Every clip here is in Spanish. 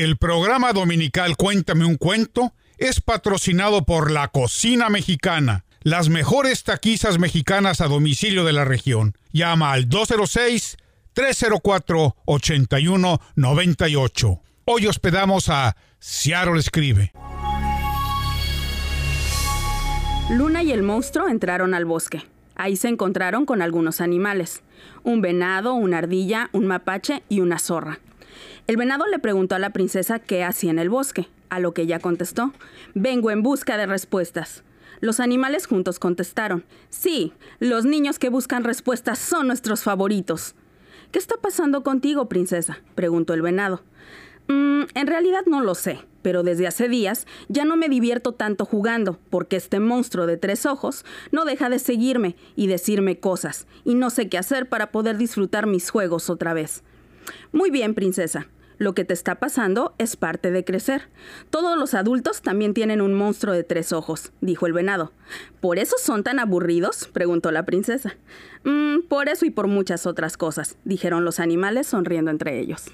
El programa dominical Cuéntame un cuento es patrocinado por La Cocina Mexicana, las mejores taquizas mexicanas a domicilio de la región. Llama al 206-304-8198. Hoy hospedamos a Seattle Escribe. Luna y el monstruo entraron al bosque. Ahí se encontraron con algunos animales. Un venado, una ardilla, un mapache y una zorra. El venado le preguntó a la princesa qué hacía en el bosque, a lo que ella contestó, vengo en busca de respuestas. Los animales juntos contestaron, sí, los niños que buscan respuestas son nuestros favoritos. ¿Qué está pasando contigo, princesa? preguntó el venado. Mm, en realidad no lo sé, pero desde hace días ya no me divierto tanto jugando, porque este monstruo de tres ojos no deja de seguirme y decirme cosas, y no sé qué hacer para poder disfrutar mis juegos otra vez. Muy bien, princesa, lo que te está pasando es parte de crecer. Todos los adultos también tienen un monstruo de tres ojos, dijo el venado. ¿Por eso son tan aburridos? preguntó la princesa. Mm, por eso y por muchas otras cosas, dijeron los animales sonriendo entre ellos.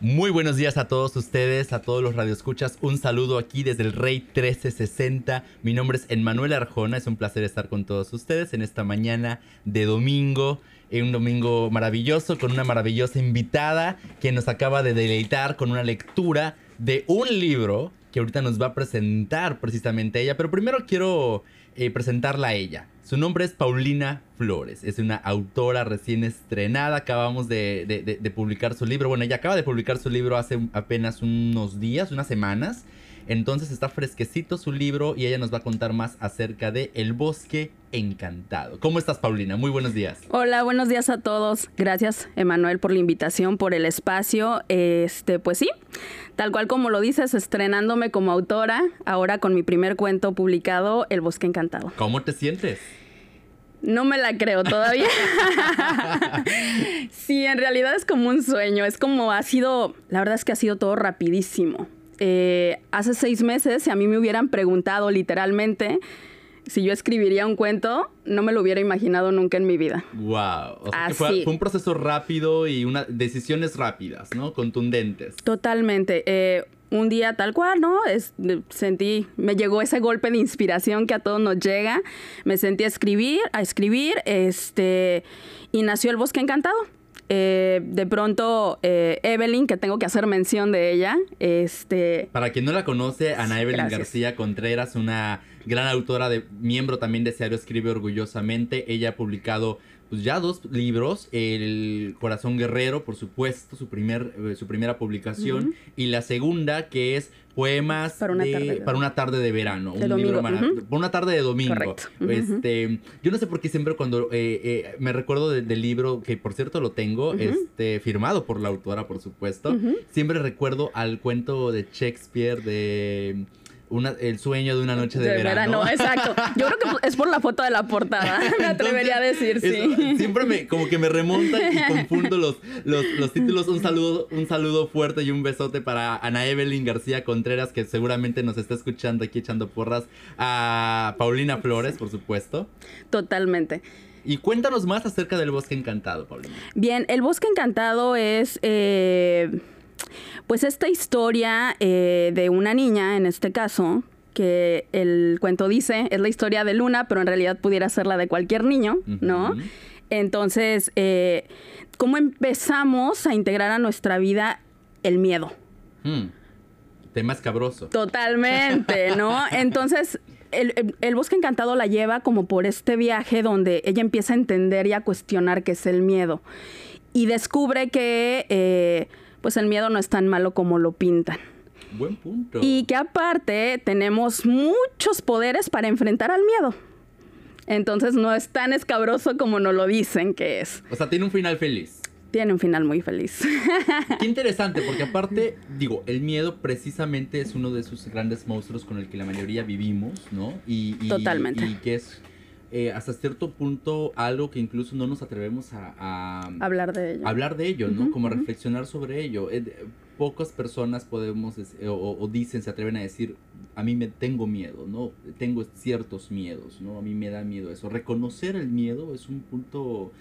Muy buenos días a todos ustedes, a todos los radioescuchas. Un saludo aquí desde el Rey 1360. Mi nombre es Emmanuel Arjona. Es un placer estar con todos ustedes en esta mañana de domingo un domingo maravilloso con una maravillosa invitada que nos acaba de deleitar con una lectura de un libro que ahorita nos va a presentar precisamente ella. Pero primero quiero eh, presentarla a ella. Su nombre es Paulina Flores. Es una autora recién estrenada. Acabamos de, de publicar su libro. Bueno, ella acaba de publicar su libro hace apenas unos días, unas semanas. Entonces está fresquecito su libro y ella nos va a contar más acerca de El bosque encantado. ¿Cómo estás, Paulina? Muy buenos días. Hola, buenos días a todos. Gracias, Emanuel, por la invitación, por el espacio. Este, pues sí, tal cual como lo dices, estrenándome como autora, ahora con mi primer cuento publicado, El bosque encantado. ¿Cómo te sientes? No me la creo todavía. sí, en realidad es como un sueño. Es como ha sido, la verdad es que ha sido todo rapidísimo. Eh, hace seis meses, si a mí me hubieran preguntado literalmente si yo escribiría un cuento, no me lo hubiera imaginado nunca en mi vida. Wow. O sea, fue, un proceso rápido y una, decisiones rápidas, ¿no? Contundentes. Totalmente. Eh, un día tal cual, ¿no? Es, sentí, me llegó ese golpe de inspiración que a todos nos llega. Me sentí a escribir, a escribir, este, y nació el bosque encantado. Eh, de pronto, eh, Evelyn, que tengo que hacer mención de ella. Este, Para quien no la conoce, Ana Evelyn García Contreras, una gran autora, de miembro también de Diario Escribe Orgullosamente. Ella ha publicado pues ya dos libros, El Corazón Guerrero, por supuesto, su, primer, eh, su primera publicación, y la segunda que es Poemas para una, tarde, para una tarde de verano, un libro maravilloso, una tarde de domingo. Este, yo no sé por qué siempre cuando eh, eh, me recuerdo del libro, que por cierto lo tengo, este, firmado por la autora, por supuesto, siempre recuerdo al cuento de Shakespeare de el sueño de una noche de, verano. Exacto. Yo creo que es por la foto de la portada, me atrevería a decir, sí. siempre me, como que me remonta y confundo los, los, títulos. Un saludo, un saludo fuerte y un besote para Ana Evelyn García Contreras, que seguramente nos está escuchando aquí echando porras. A Paulina Flores, por supuesto. Totalmente. Y cuéntanos más acerca del Bosque Encantado, Paulina. Bien, el Bosque Encantado es... Eh, pues esta historia eh, de una niña, en este caso, que el cuento dice, es la historia de Luna, pero en realidad pudiera ser la de cualquier niño, ¿no? Entonces, eh, ¿cómo empezamos a integrar a nuestra vida el miedo? Hmm. Tema escabroso. Totalmente, ¿no? Entonces, el, bosque encantado la lleva como por este viaje donde ella empieza a entender y a cuestionar qué es el miedo. Y descubre que eh, pues el miedo no es tan malo como lo pintan. Buen punto. Y que aparte tenemos muchos poderes para enfrentar al miedo. Entonces no es tan escabroso como nos lo dicen que es. O sea, tiene un final feliz. Tiene un final muy feliz. Qué interesante, porque aparte, digo, el miedo precisamente es uno de esos grandes monstruos con el que la mayoría vivimos, ¿no? Y, Totalmente. Y que es eh, hasta cierto punto algo que incluso no nos atrevemos a, hablar de ello. Hablar de ello, ¿no? Como a reflexionar sobre ello. Eh, pocas personas podemos o, dicen, se atreven a decir, a mí me tengo miedo, ¿no? Tengo ciertos miedos, ¿no? A mí me da miedo eso. Reconocer el miedo es un punto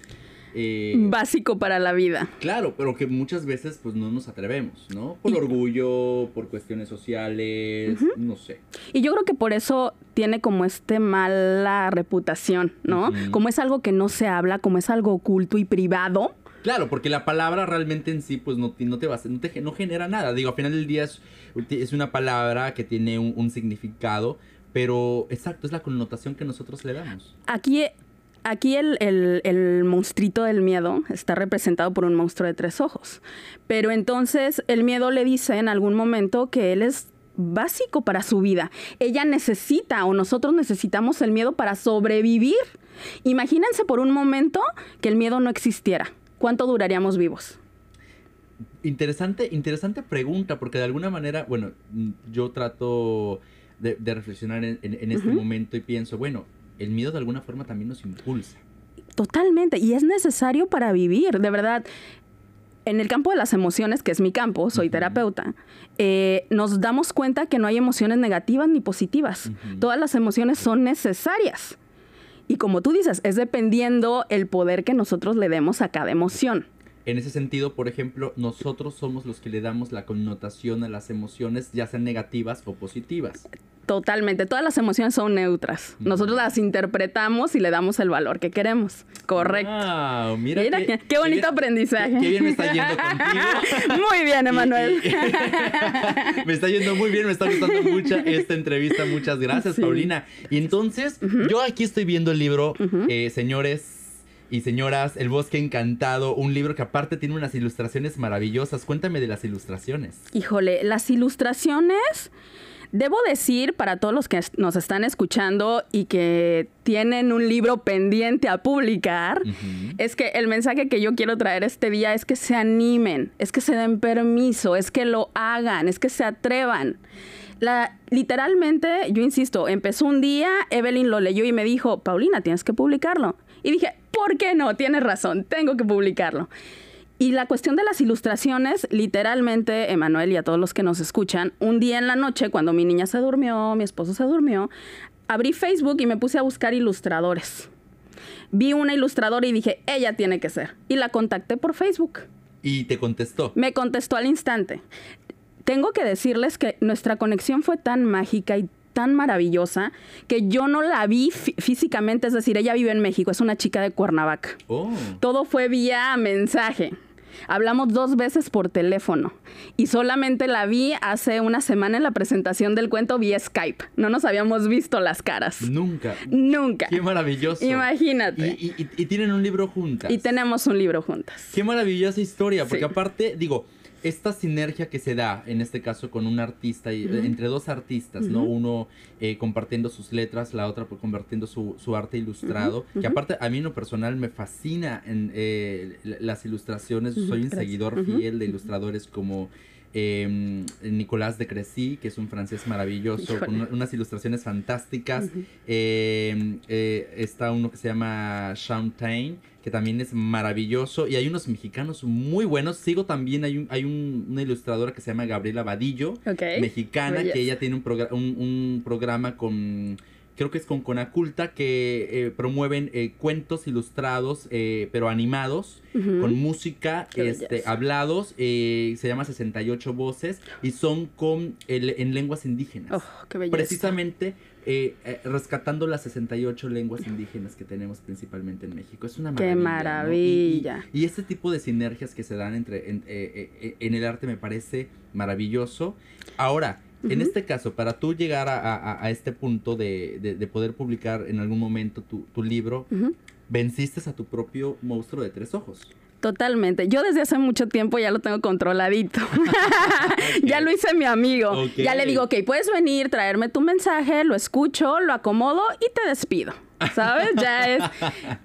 eh, Básico para la vida. Claro, pero que muchas veces pues no nos atrevemos, ¿no? Por orgullo, por cuestiones sociales, no sé. Y yo creo que por eso tiene como este mala reputación, ¿no? Como es algo que no se habla, como es algo oculto y privado. Claro, porque la palabra realmente en sí, pues no, no te va no, te, no genera nada. Digo, al final del día es, es una palabra que tiene un, un significado, pero exacto, es la connotación que nosotros le damos. Aquí aquí el, el, monstruito del miedo está representado por un monstruo de tres ojos. Pero entonces el miedo le dice en algún momento que él es básico para su vida. Ella necesita o nosotros necesitamos el miedo para sobrevivir. Imagínense por un momento que el miedo no existiera. ¿Cuánto duraríamos vivos? Interesante, interesante pregunta, porque de alguna manera, bueno, yo trato de, reflexionar en, este momento y pienso, bueno, el miedo de alguna forma también nos impulsa. Totalmente, y es necesario para vivir, de verdad. En el campo de las emociones, que es mi campo, soy terapeuta, eh, nos damos cuenta que no hay emociones negativas ni positivas. Todas las emociones son necesarias. Y como tú dices, es dependiendo el poder que nosotros le demos a cada emoción. En ese sentido, por ejemplo, nosotros somos los que le damos la connotación a las emociones, ya sean negativas o positivas. Totalmente, todas las emociones son neutras. Nosotros las interpretamos y le damos el valor que queremos. Correcto. Wow, mira, qué, bonito aprendizaje. Qué, bien me está yendo contigo. muy bien, Emanuel. me está yendo muy bien, me está gustando mucho esta entrevista. Muchas gracias, Paulina. Y entonces, yo aquí estoy viendo el libro, eh, señores y señoras, El Bosque Encantado, un libro que aparte tiene unas ilustraciones maravillosas. Cuéntame de las ilustraciones. Híjole, las ilustraciones Debo decir para todos los que nos están escuchando y que tienen un libro pendiente a publicar, es que el mensaje que yo quiero traer este día es que se animen, es que se den permiso, es que lo hagan, es que se atrevan. La, literalmente, yo insisto, empezó un día, Evelyn lo leyó y me dijo, Paulina, tienes que publicarlo. Y dije, ¿por qué no? Tienes razón, tengo que publicarlo. Y la cuestión de las ilustraciones, literalmente, Emanuel y a todos los que nos escuchan, un día en la noche, cuando mi niña se durmió, mi esposo se durmió, abrí Facebook y me puse a buscar ilustradores. Vi una ilustradora y dije, ella tiene que ser. Y la contacté por Facebook. ¿Y te contestó? Me contestó al instante. Tengo que decirles que nuestra conexión fue tan mágica y tan maravillosa que yo no la vi físicamente, es decir, ella vive en México, es una chica de Cuernavaca. Oh. Todo fue vía mensaje. Hablamos dos veces por teléfono y solamente la vi hace una semana en la presentación del cuento vía Skype. No nos habíamos visto las caras. Nunca. Nunca. Qué maravilloso. Imagínate. Y, tienen un libro juntas. Y tenemos un libro juntas. Qué maravillosa historia, porque aparte, digo, esta sinergia que se da, en este caso con un artista, y, entre dos artistas, ¿no? Uno eh, compartiendo sus letras, la otra compartiendo su, su arte ilustrado, que aparte a mí en lo personal me fascina en eh, las ilustraciones, soy un seguidor fiel de ilustradores como... Em, Nicolás de Crecy, que es un francés maravilloso, con unas ilustraciones fantásticas. Em, eh, está uno que se llama Tain que también es maravilloso. Y hay unos mexicanos muy buenos. Sigo también, hay, un, hay una ilustradora que se llama Gabriela Vadillo, mexicana, que ella tiene un, un, programa con creo que es con Conaculta, que eh, promueven eh, cuentos ilustrados, eh, pero animados, con música, este, hablados, se llama 68 voces, y son con en lenguas indígenas. Oh, qué Precisamente eh, eh, rescatando las 68 lenguas indígenas que tenemos principalmente en México. Es una maravilla. ¡Qué maravilla! Y, este tipo de sinergias que se dan entre en, eh, el arte me parece maravilloso. Ahora, en este caso, para tú llegar a, este punto de, poder publicar en algún momento tu, libro, venciste a tu propio monstruo de tres ojos. Totalmente. Yo desde hace mucho tiempo ya lo tengo controladito. ya lo hice mi amigo. Ya le digo, ok, puedes venir, traerme tu mensaje, lo escucho, lo acomodo y te despido. ¿Sabes? Ya es.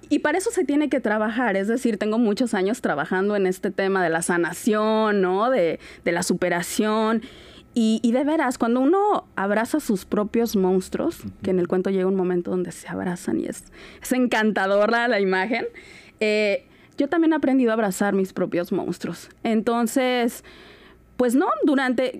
Y para eso se tiene que trabajar. Es decir, tengo muchos años trabajando en este tema de la sanación, ¿no? De, la superación. Y, de veras, cuando uno abraza sus propios monstruos, que en el cuento llega un momento donde se abrazan y es, es encantadora la imagen, eh, yo también he aprendido a abrazar mis propios monstruos. Entonces, pues no, durante...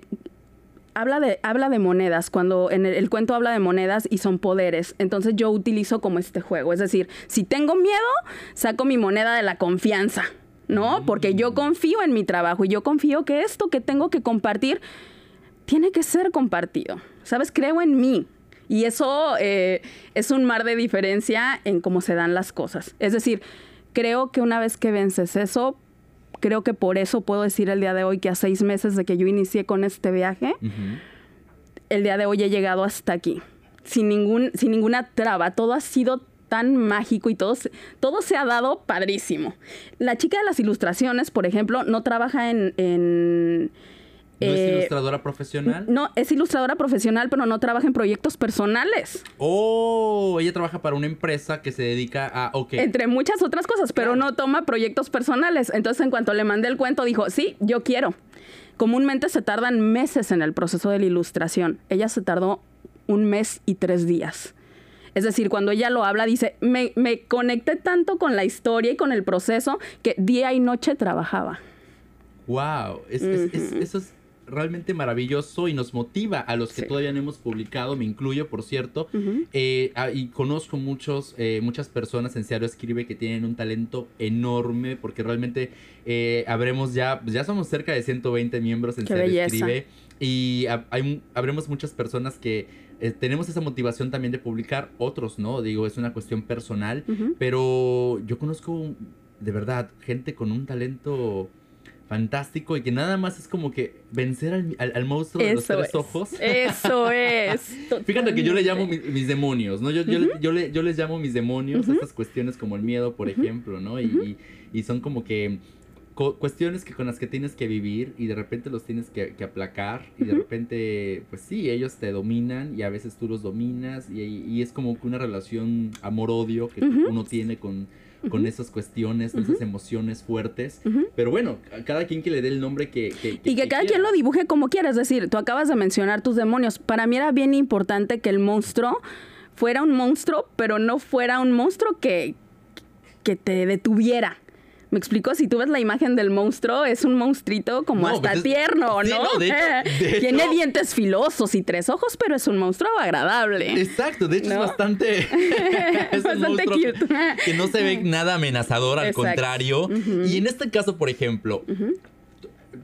habla de, habla de monedas, cuando en el, el cuento habla de monedas y son poderes. Entonces yo utilizo como este juego. Es decir, si tengo miedo, saco mi moneda de la confianza, ¿no? Porque yo confío en mi trabajo y yo confío que esto que tengo que compartir tiene que ser compartido. ¿Sabes? Creo en mí. Y eso eh, es un mar de diferencia en cómo se dan las cosas. Es decir, creo que una vez que vences eso, creo que por eso puedo decir el día de hoy que a seis meses de que yo inicié con este viaje, el día de hoy he llegado hasta aquí, sin, ningún, sin ninguna traba. Todo ha sido tan mágico y todo, se- todo se ha dado padrísimo. La chica de las ilustraciones, por ejemplo, no trabaja en... en ¿No es eh, ilustradora profesional? no, es ilustradora profesional, pero no trabaja en proyectos personales. Oh, ella trabaja para una empresa que se dedica a... Ok. Entre muchas otras cosas, pero Claro. no toma proyectos personales. Entonces, en cuanto le mandé el cuento, dijo, sí, yo quiero. Comúnmente se tardan meses en el proceso de la ilustración. Ella se tardó un mes y tres días. Es decir, cuando ella lo habla, dice, me, me conecté tanto con la historia y con el proceso que día y noche trabajaba. Wow, es, es- es- eso es realmente maravilloso y nos motiva a los que Sí. todavía no hemos publicado, me incluyo, por cierto. Eh, ah, y conozco muchos, eh, muchas personas en Seattle Escribe que tienen un talento enorme, porque realmente eh, habremos ya, pues ya somos cerca de 120 miembros en belleza. Escribe. Y ha- hay, habremos muchas personas que eh, tenemos esa motivación también de publicar, otros no, digo, es una cuestión personal. Pero yo conozco, de verdad, gente con un talento fantástico y que nada más es como que vencer al, al- al monstruo de los tres es. ojos. Eso es. Fíjate que yo le llamo mi- mis, demonios, ¿no? Yo, yo, le- yo, le- yo les llamo mis demonios a estas cuestiones como el miedo, por ejemplo, ¿no? Y, y- y son como que cuestiones que con las que tienes que vivir y de repente los tienes que, que aplacar y de repente, pues sí, ellos te dominan y a veces tú los dominas y, y es como que una relación amor-odio que uno tiene con, con esas cuestiones, esas emociones fuertes. Pero bueno, a cada quien que le dé el nombre que... que- Y que cada quien lo dibuje como quiera. Es decir, tú acabas de mencionar tus demonios. Para mí era bien importante que el monstruo fuera un monstruo, pero no fuera un monstruo que, que te detuviera. ¿Me explico? Si tú ves la imagen del monstruo, es un monstruito como No, hasta pues es- tierno, ¿no? sí, no, de hecho- de Tiene hecho- dientes filosos y tres ojos, pero es un monstruo agradable. Exacto, de hecho ¿No? es bastante. es un Bastante cute. Que, no se ve nada amenazador, al Exacto. contrario. Y en este caso, por ejemplo,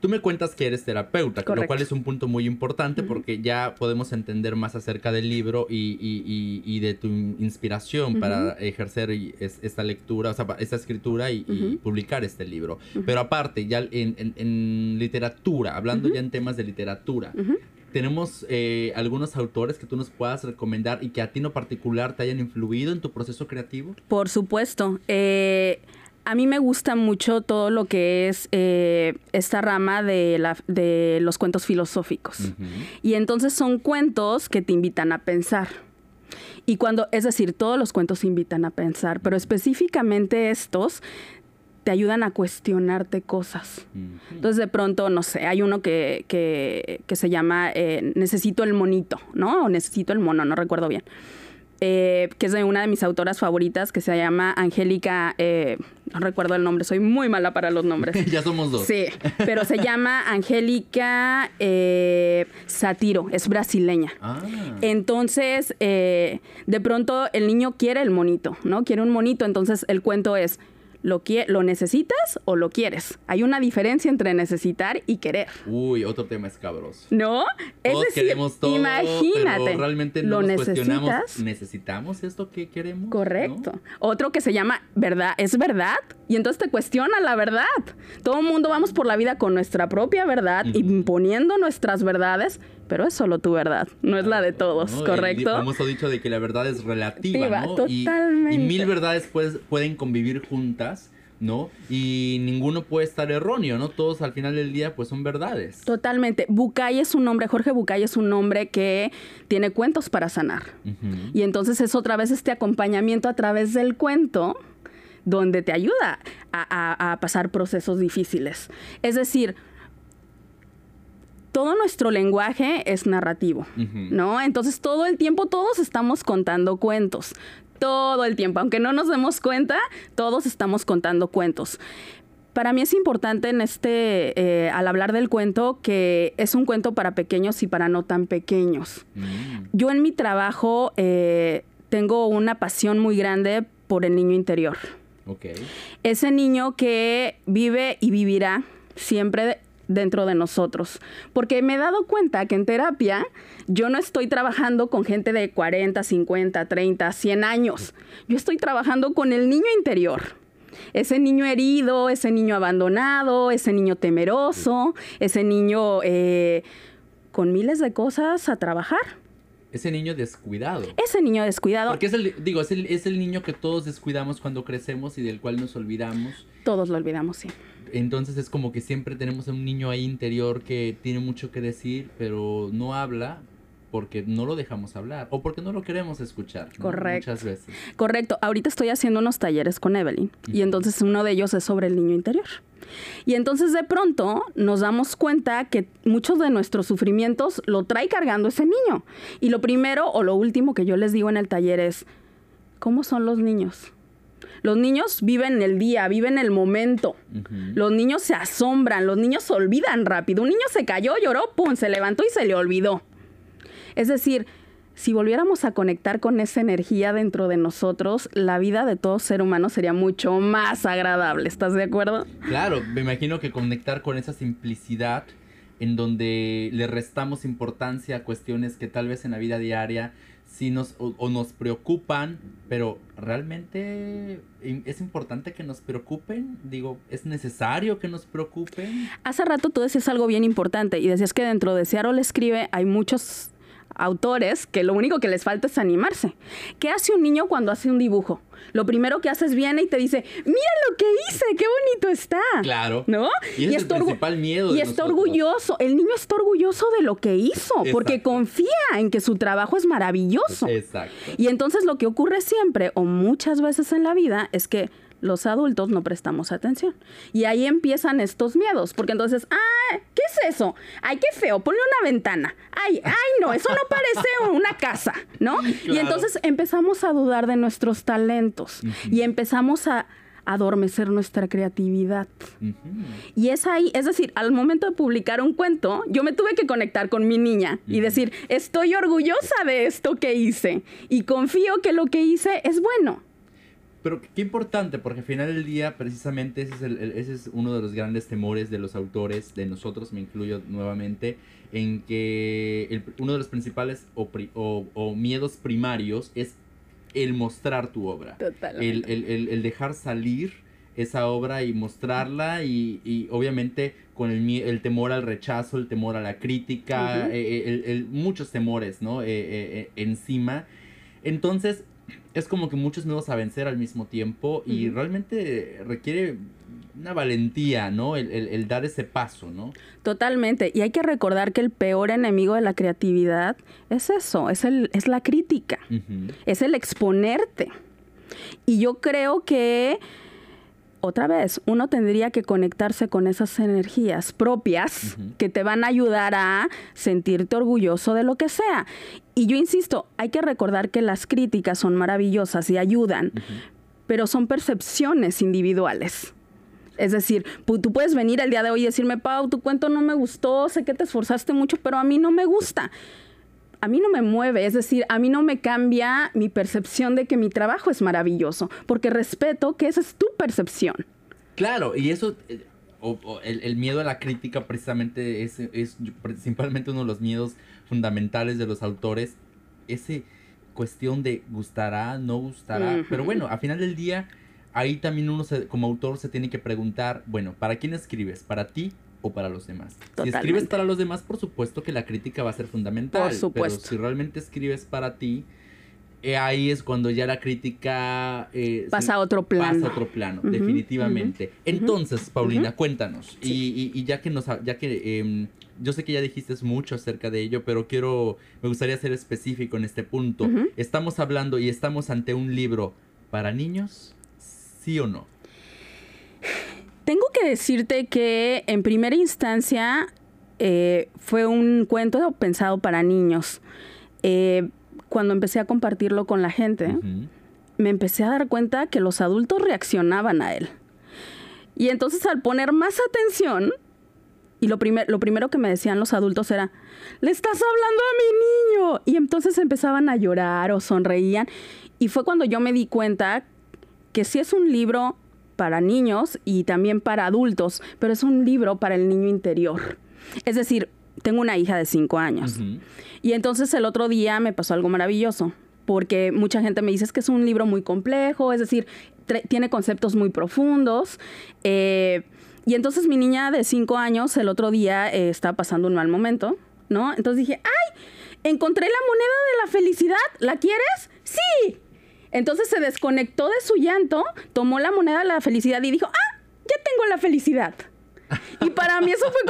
tú me cuentas que eres terapeuta, lo cual es un punto muy importante porque ya podemos entender más acerca del libro y, y- y- y de tu inspiración para ejercer es- esta lectura, o sea, esta escritura y, publicar este libro. Pero aparte, ya en, en- en literatura, hablando ya en temas de literatura, tenemos eh, algunos autores que tú nos puedas recomendar y que a ti en particular te hayan influido en tu proceso creativo. Por supuesto. Eh, a mí me gusta mucho todo lo que es eh, esta rama de, la, de los cuentos filosóficos. Y entonces son cuentos que te invitan a pensar. Y cuando, es decir, todos los cuentos invitan a pensar, pero específicamente estos te ayudan a cuestionarte cosas. Entonces de pronto, no sé, hay uno que, que, que se llama eh, Necesito el monito, ¿no? O Necesito el mono, no recuerdo bien. Eh, que es de una de mis autoras favoritas, que se llama Angélica, eh, no recuerdo el nombre, soy muy mala para los nombres. ya somos dos. Sí, pero se llama Angélica eh, Satiro, es brasileña. Ah. Entonces, de pronto el niño quiere el monito, ¿no? Quiere un monito, entonces el cuento es, ¿lo, ¿lo necesitas o lo quieres? Hay una diferencia entre necesitar y querer, Uy, otro tema escabroso. ¿no? Es Todos decir, queremos todo, imagínate, pero realmente no lo nos cuestionamos. ¿Necesitamos esto que queremos? Correcto. ¿No? Otro que se llama verdad, ¿es verdad? Y entonces te cuestiona la verdad. Todo el mundo vamos por la vida con nuestra propia verdad, imponiendo nuestras verdades, pero es solo tu verdad, no es la de todos, ¿no? El ¿correcto? famoso dicho de que la verdad es relativa, ¿no? Y- Y, totalmente. mil verdades pues, pueden convivir juntas, ¿no? Y ninguno puede estar erróneo, ¿no? Todos al final del día pues son verdades. Totalmente. Bucay es un hombre, Jorge Bucay es un hombre que tiene cuentos para sanar. Y entonces es otra vez este acompañamiento a través del cuento donde te ayuda a, a- a pasar procesos difíciles. Es decir, todo nuestro lenguaje es narrativo. ¿no? Entonces todo el tiempo todos estamos contando cuentos. Todo el tiempo, aunque no nos demos cuenta, todos estamos contando cuentos. Para mí es importante en este, eh, al hablar del cuento, que es un cuento para pequeños y para no tan pequeños. Mm. Yo en mi trabajo eh, tengo una pasión muy grande por el niño interior. Ok. Ese niño que vive y vivirá siempre dentro de nosotros. Porque me he dado cuenta que en terapia yo no estoy trabajando con gente de 40, 50, 30, 100 años. Yo estoy trabajando con el niño interior. Ese niño herido, ese niño abandonado, ese niño temeroso, ese niño eh, con miles de cosas a trabajar. Ese niño descuidado. Ese niño descuidado, Porque es el, digo, es el, es el niño que todos descuidamos cuando crecemos y del cual nos olvidamos. todos lo olvidamos, sí. Entonces es como que siempre tenemos a un niño ahí interior que tiene mucho que decir, pero no habla porque no lo dejamos hablar o porque no lo queremos escuchar. ¿no? Correcto. Muchas veces. Correcto. Ahorita estoy haciendo unos talleres con Evelyn y entonces uno de ellos es sobre el niño interior. Y entonces de pronto nos damos cuenta que muchos de nuestros sufrimientos lo trae cargando ese niño. Y lo primero o lo último que yo les digo en el taller es, ¿cómo son los niños? Los niños viven el día, viven el momento. Los niños se asombran, los niños se olvidan rápido. Un niño se cayó, lloró, pum, se levantó y se le olvidó. Es decir, si volviéramos a conectar con esa energía dentro de nosotros, la vida de todo ser humano sería mucho más agradable. ¿Estás de acuerdo? Claro, me imagino que conectar con esa simplicidad en donde le restamos importancia a cuestiones que tal vez en la vida diaria sí nos o, o nos preocupan, pero realmente es importante que nos preocupen, digo, es necesario que nos preocupen. Hace rato tú decías algo bien importante y decías que dentro de Seattle escribe hay muchos autores que lo único que les falta es animarse. ¿Qué hace un niño cuando hace un dibujo? Lo primero que haces viene y te dice, mira lo que hice, qué bonito está. Claro. ¿No? Y ese es el está principal miedo Y de está nosotros. orgulloso. El niño está orgulloso de lo que hizo porque confía en que su trabajo es maravilloso. Exacto. Y entonces lo que ocurre siempre o muchas veces en la vida es que los adultos no prestamos atención. Y ahí empiezan estos miedos, porque entonces, ah, ¿qué es eso? Ay, qué feo, ponle una ventana. Ay, ay, no, eso no parece una casa, ¿no? Y entonces empezamos a dudar de nuestros talentos y empezamos a adormecer nuestra creatividad. Y es ahí, es decir, al momento de publicar un cuento, yo me tuve que conectar con mi niña y decir, estoy orgullosa de esto que hice y confío que lo que hice es bueno. Pero qué importante, porque al final del día, precisamente, ese es, el- el- ese es uno de los grandes temores de los autores, de nosotros, me incluyo nuevamente, en que el- uno de los principales o, pri- o- o miedos primarios es el mostrar tu obra. El, el- dejar salir esa obra y mostrarla y, y obviamente con el, el temor al rechazo, el temor a la crítica, Ujú. eh, eh, el- el- muchos temores, ¿no? Eh, eh, eh, encima. Entonces, es como que muchos miedos a vencer al mismo tiempo y realmente requiere una valentía, ¿no? El, el- el dar ese paso, ¿no? Totalmente. Y hay que recordar que el peor enemigo de la creatividad es eso, es, el, es la crítica, es el exponerte. Y yo creo que, otra vez, uno tendría que conectarse con esas energías propias que te van a ayudar a sentirte orgulloso de lo que sea. Y yo insisto, hay que recordar que las críticas son maravillosas y ayudan, Ujú. pero son percepciones individuales. Es decir, tú puedes venir el día de hoy y decirme, Pau, tu cuento no me gustó, sé que te esforzaste mucho, pero a mí no me gusta. A mí no me mueve, es decir, a mí no me cambia mi percepción de que mi trabajo es maravilloso, porque respeto que esa es tu percepción. Claro, y eso, eh, o- o el, el miedo a la crítica precisamente es, es principalmente uno de los miedos fundamentales de los autores. Ese cuestión de gustará, no gustará. Pero bueno, a final del día, ahí también uno se- como autor se tiene que preguntar, bueno, ¿para quién escribes? ¿Para ti o para los demás? Si escribes para los demás, por supuesto que la crítica va a ser fundamental. Por supuesto. Pero si realmente escribes para ti, eh, ahí es cuando ya la crítica... eh, Pasa a otro plano. Pasa a otro plano, definitivamente. Entonces, Paulina, cuéntanos. Y, y- y ya que nos, ya que em, yo sé que ya dijiste mucho acerca de ello, pero quiero, me gustaría ser específico en este punto. Estamos hablando y estamos ante un libro para niños, sí o no. Tengo que decirte que en primera instancia eh, fue un cuento pensado para niños. Eh, cuando empecé a compartirlo con la gente, me empecé a dar cuenta que los adultos reaccionaban a él. Y entonces al poner más atención, y lo, primer, lo primero que me decían los adultos era, le estás hablando a mi niño. Y entonces empezaban a llorar o sonreían. Y fue cuando yo me di cuenta que sí es un libro para niños y también para adultos, pero es un libro para el niño interior. Es decir, tengo una hija de cinco años. Y entonces el otro día me pasó algo maravilloso, porque mucha gente me dice es que es un libro muy complejo, es decir, tiene conceptos muy profundos. Eh, y entonces mi niña de cinco años el otro día eh, estaba pasando un mal momento, ¿no? Entonces dije, ¡ay! Encontré la moneda de la felicidad, ¿la quieres? Sí. Entonces se desconectó de su llanto, tomó la moneda de la felicidad y dijo, ¡ah! Ya tengo la felicidad. Y para mí eso fue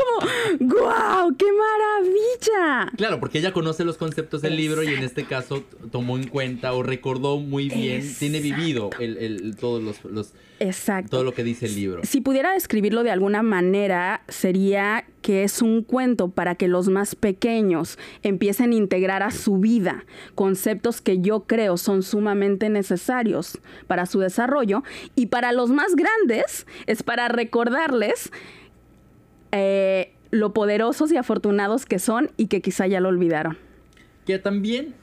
como, ¡guau! ¡Qué maravilla! Claro, porque ella conoce los conceptos del libro y en este caso tomó en cuenta o recordó muy bien, tiene vivido el, todos los, Exacto. todo lo que dice el libro. Si pudiera describirlo de alguna manera, sería que es un cuento para que los más pequeños empiecen a integrar a su vida conceptos que yo creo son sumamente necesarios para su desarrollo y para los más grandes es para recordarles eh, lo poderosos y afortunados que son y que quizá ya lo olvidaron. Que también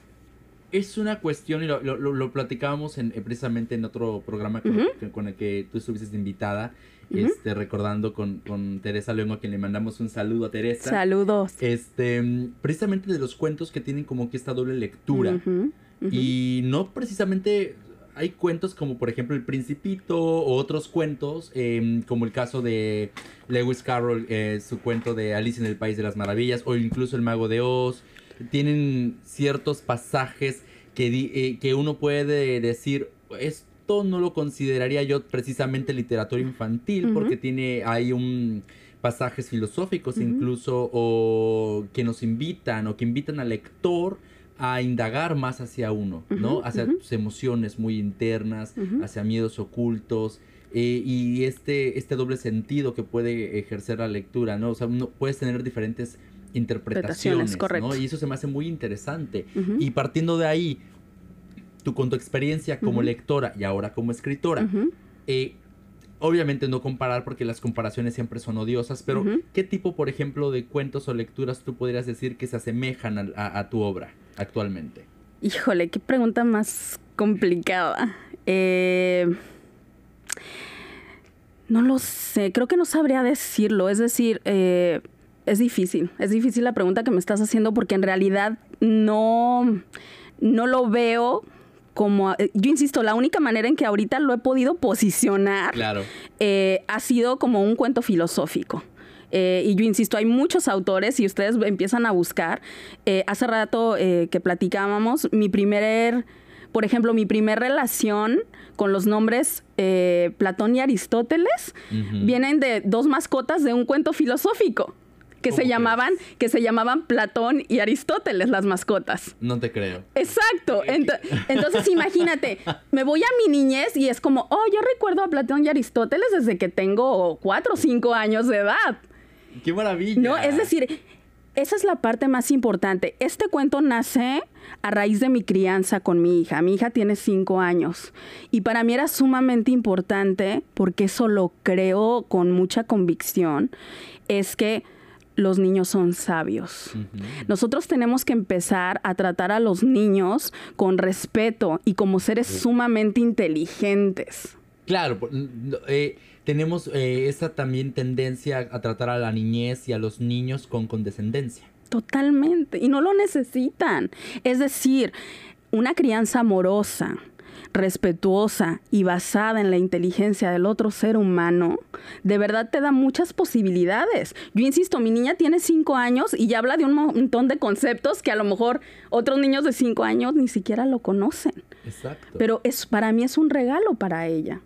es una cuestión, y lo, platicábamos en, precisamente en otro programa con, el que tú estuviste invitada, este, recordando con, Teresa León, a quien le mandamos un saludo a Teresa. Saludos. Este, precisamente de los cuentos que tienen como que esta doble lectura. Y no precisamente hay cuentos como por ejemplo El Principito o otros cuentos, em, como el caso de Lewis Carroll, eh, su cuento de Alice en el País de las Maravillas o incluso El Mago de Oz. Tienen ciertos pasajes que, eh, que uno puede decir, esto no lo consideraría yo precisamente literatura infantil porque tiene hay un pasajes filosóficos incluso o que nos invitan o que invitan al lector a indagar más hacia uno, ¿no? hacia sus emociones muy internas, hacia miedos ocultos. Eh, y este, este doble sentido que puede ejercer la lectura, ¿no? O sea, uno, puedes tener diferentes interpretaciones, ¿no? Y eso se me hace muy interesante. Y partiendo de ahí, tú con tu experiencia como lectora y ahora como escritora, eh, obviamente no comparar porque las comparaciones siempre son odiosas, pero ¿qué tipo, por ejemplo, de cuentos o lecturas tú podrías decir que se asemejan a tu obra? actualmente? Híjole, qué pregunta más complicada. Eh, no lo sé, creo que no sabría decirlo. Es decir, eh, es difícil, es difícil la pregunta que me estás haciendo porque en realidad no, no lo veo como, eh, yo insisto, la única manera en que ahorita lo he podido posicionar ha sido como un cuento filosófico. Eh, y yo insisto, hay muchos autores y ustedes empiezan a buscar. Eh, hace rato eh, que platicábamos, mi primer, por ejemplo, mi primer relación con los nombres Platón y Aristóteles vienen de dos mascotas de un cuento filosófico que se llamaban que se llamaban Platón y Aristóteles las mascotas. No te creo. Exacto. entonces imagínate, me voy a mi niñez y es como, oh, yo recuerdo a Platón y Aristóteles desde que tengo cuatro o cinco años de edad. ¡Qué maravilla! No, es decir, esa es la parte más importante. Este cuento nace a raíz de mi crianza con mi hija. Mi hija tiene cinco años y para mí era sumamente importante, porque eso lo creo con mucha convicción, es que los niños son sabios. Nosotros tenemos que empezar a tratar a los niños con respeto y como seres sumamente inteligentes. Claro, eh, tenemos eh, esa también tendencia a tratar a la niñez y a los niños con condescendencia. Totalmente, y no lo necesitan. Es decir, una crianza amorosa, respetuosa y basada en la inteligencia del otro ser humano, de verdad te da muchas posibilidades. Yo insisto, mi niña tiene cinco años y ya habla de un montón de conceptos que a lo mejor otros niños de cinco años ni siquiera lo conocen. Exacto. Pero es, para mí es un regalo para ella.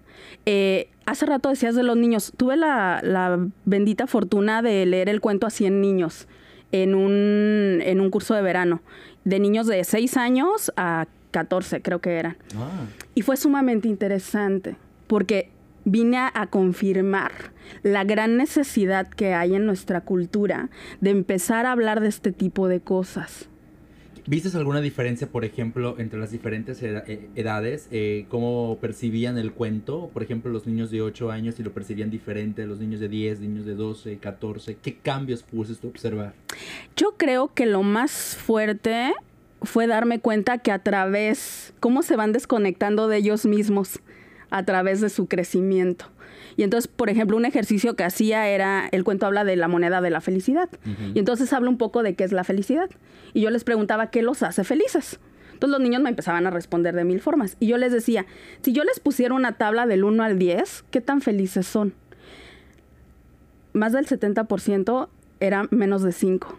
Eh, hace rato decías de los niños, tuve la, bendita fortuna de leer el cuento a 100 niños en un, en un curso de verano, de niños de 6 años a 14 creo que eran. Ah. Y fue sumamente interesante porque vine a, confirmar la gran necesidad que hay en nuestra cultura de empezar a hablar de este tipo de cosas. ¿Viste alguna diferencia, por ejemplo, entre las diferentes eh, edades? Eh, ¿Cómo percibían el cuento? Por ejemplo, los niños de 8 años y lo percibían diferente, los niños de 10, niños de 12, 14. ¿Qué cambios pudiste observar? Yo creo que lo más fuerte fue darme cuenta que a través, cómo se van desconectando de ellos mismos a través de su crecimiento. Y entonces, por ejemplo, un ejercicio que hacía era, el cuento habla de la moneda de la felicidad. Y entonces habla un poco de qué es la felicidad. Y yo les preguntaba qué los hace felices. Entonces los niños me empezaban a responder de mil formas. Y yo les decía, si yo les pusiera una tabla del 1 al 10, ¿qué tan felices son? Más del 70% era menos de 5.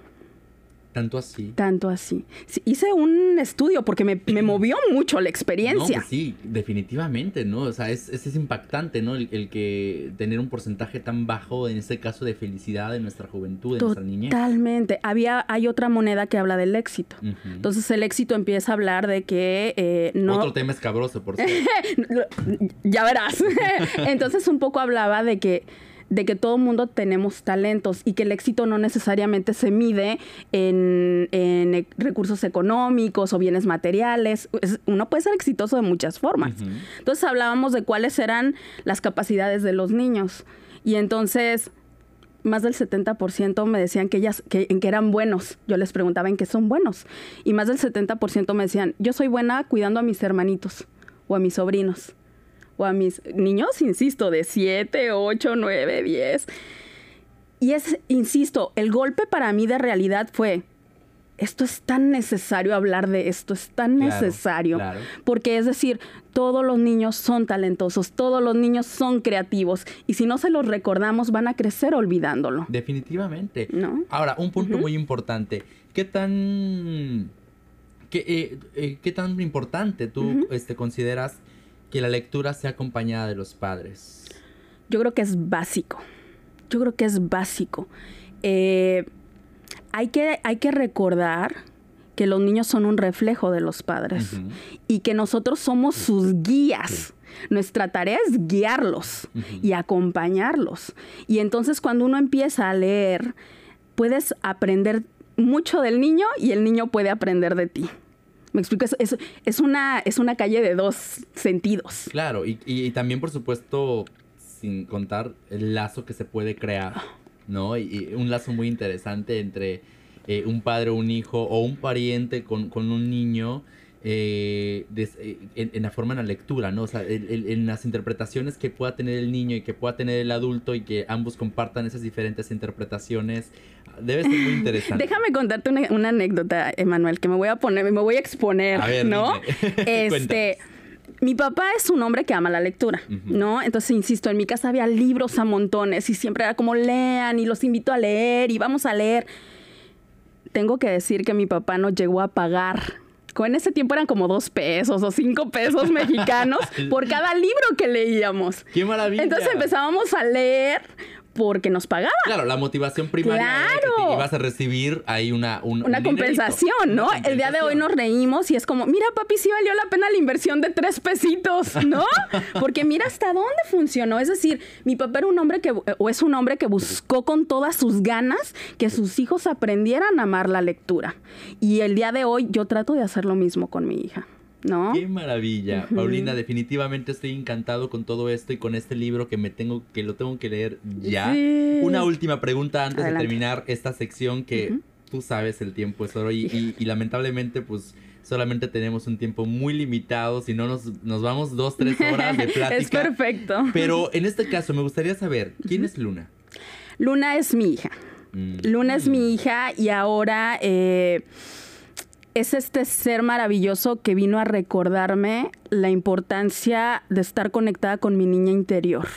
Tanto así. Tanto así. hice un estudio porque me, movió mucho la experiencia. No, pues sí, definitivamente, ¿no? O sea, es, es, impactante, ¿no? El, que tener un porcentaje tan bajo, en este caso, de felicidad en nuestra juventud, en nuestra niñez. Totalmente. Había, hay otra moneda que habla del éxito. Entonces, el éxito empieza a hablar de que eh, no... Otro tema escabroso, por cierto. ya verás. Entonces, un poco hablaba de que de que todo mundo tenemos talentos y que el éxito no necesariamente se mide en, e, recursos económicos o bienes materiales. uno puede ser exitoso de muchas formas. Entonces hablábamos de cuáles eran las capacidades de los niños. Y entonces más del 70% me decían que ellas que, en que eran buenos. Yo les preguntaba en qué son buenos. Y más del 70% me decían, yo soy buena cuidando a mis hermanitos o a mis sobrinos o a mis niños, insisto, de 7, 8, 9, 10. Y es, insisto, el golpe para mí de realidad fue, esto es tan necesario hablar de esto, es tan necesario. Porque es decir, todos los niños son talentosos, todos los niños son creativos y si no se los recordamos van a crecer olvidándolo. Definitivamente. ¿No? Ahora, un punto muy importante. ¿Qué tan... ¿Qué, eh, eh, ¿Qué tan importante tú este, consideras que la lectura sea acompañada de los padres? Yo creo que es básico. Yo creo que es básico. Eh, hay, que, hay que recordar que los niños son un reflejo de los padres y que nosotros somos sus guías. Nuestra tarea es guiarlos y acompañarlos. Y entonces cuando uno empieza a leer, puedes aprender mucho del niño y el niño puede aprender de ti. Me explico, es, es, una, es una calle de dos sentidos. Claro, y, también, por supuesto, sin contar el lazo que se puede crear, ¿no? Y, un lazo muy interesante entre eh, un padre un hijo o un pariente con, con un niño eh, eh, en, la forma de la lectura, ¿no? O sea, en, las interpretaciones que pueda tener el niño y que pueda tener el adulto y que ambos compartan esas diferentes interpretaciones, debe ser muy interesante. Déjame contarte una, anécdota, Emanuel, que me voy a poner, me voy a exponer, ¿no? este mi papá es un hombre que ama la lectura, ¿no? Entonces, insisto, en mi casa había libros a montones y siempre era como lean y los invito a leer y vamos a leer. Tengo que decir que mi papá no llegó a pagar en ese tiempo eran como dos pesos o cinco pesos mexicanos por cada libro que leíamos. ¡Qué maravilla! Entonces empezábamos a leer porque nos pagaba. Claro, la motivación primaria claro. que ibas a recibir ahí una una compensación, ¿no? El día de hoy nos reímos y es como, mira papi, sí valió la pena la inversión de tres pesitos, ¿no? Porque mira hasta dónde funcionó. Es decir, mi papá era un hombre que, o es un hombre que buscó con todas sus ganas que sus hijos aprendieran a amar la lectura. Y el día de hoy yo trato de hacer lo mismo con mi hija. ¿No? Qué maravilla. Paulina, definitivamente estoy encantado con todo esto y con este libro que me tengo que lo tengo que leer ya. Una última pregunta antes de terminar esta sección que tú sabes el tiempo es oro y, lamentablemente pues solamente tenemos un tiempo muy limitado, si no nos, nos vamos dos, tres horas de plática. es perfecto. Pero en este caso me gustaría saber, ¿quién es Luna? Luna es mi hija. Mm. Luna es mi hija y ahora... Eh, es este ser maravilloso que vino a recordarme la importancia de estar conectada con mi niña interior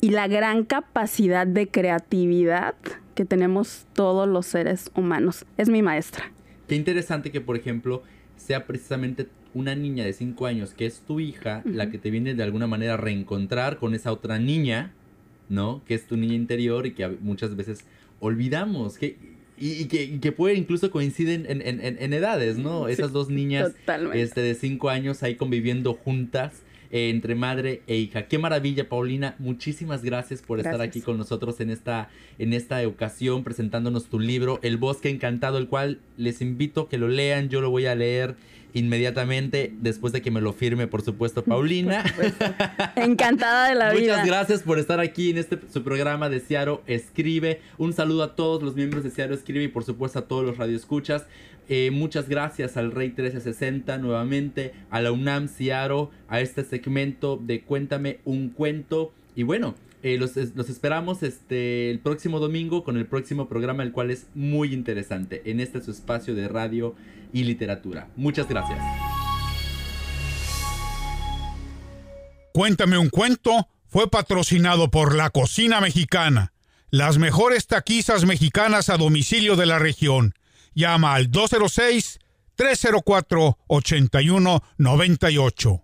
y la gran capacidad de creatividad que tenemos todos los seres humanos. Es mi maestra. Qué interesante que, por ejemplo, sea precisamente una niña de 5 años, que es tu hija, la que te viene de alguna manera a reencontrar con esa otra niña, ¿no? Que es tu niña interior y que muchas veces olvidamos. Que, y, que, puede incluso coinciden en, edades, ¿no? Esas dos niñas este, de cinco años ahí conviviendo juntas. Eh, entre madre e hija. Qué maravilla, Paulina. Muchísimas gracias por estar aquí con nosotros en esta, en esta ocasión presentándonos tu libro, El Bosque Encantado, el cual les invito a que lo lean. Yo lo voy a leer inmediatamente después de que me lo firme, por supuesto, Paulina. Encantada de la vida. Muchas gracias por estar aquí en este su programa de Ciaro Escribe. Un saludo a todos los miembros de Ciaro Escribe y por supuesto a todos los radioescuchas. Eh, muchas gracias al Rey 1360 nuevamente, a la UNAM Ciaro, a este segmento de Cuéntame un cuento. Y bueno, eh, los, esperamos este, el próximo domingo con el próximo programa, el cual es muy interesante en este su espacio de radio y literatura. Muchas gracias. Cuéntame un cuento fue patrocinado por La Cocina Mexicana, las mejores taquizas mexicanas a domicilio de la región. Llama al 206 304 8198.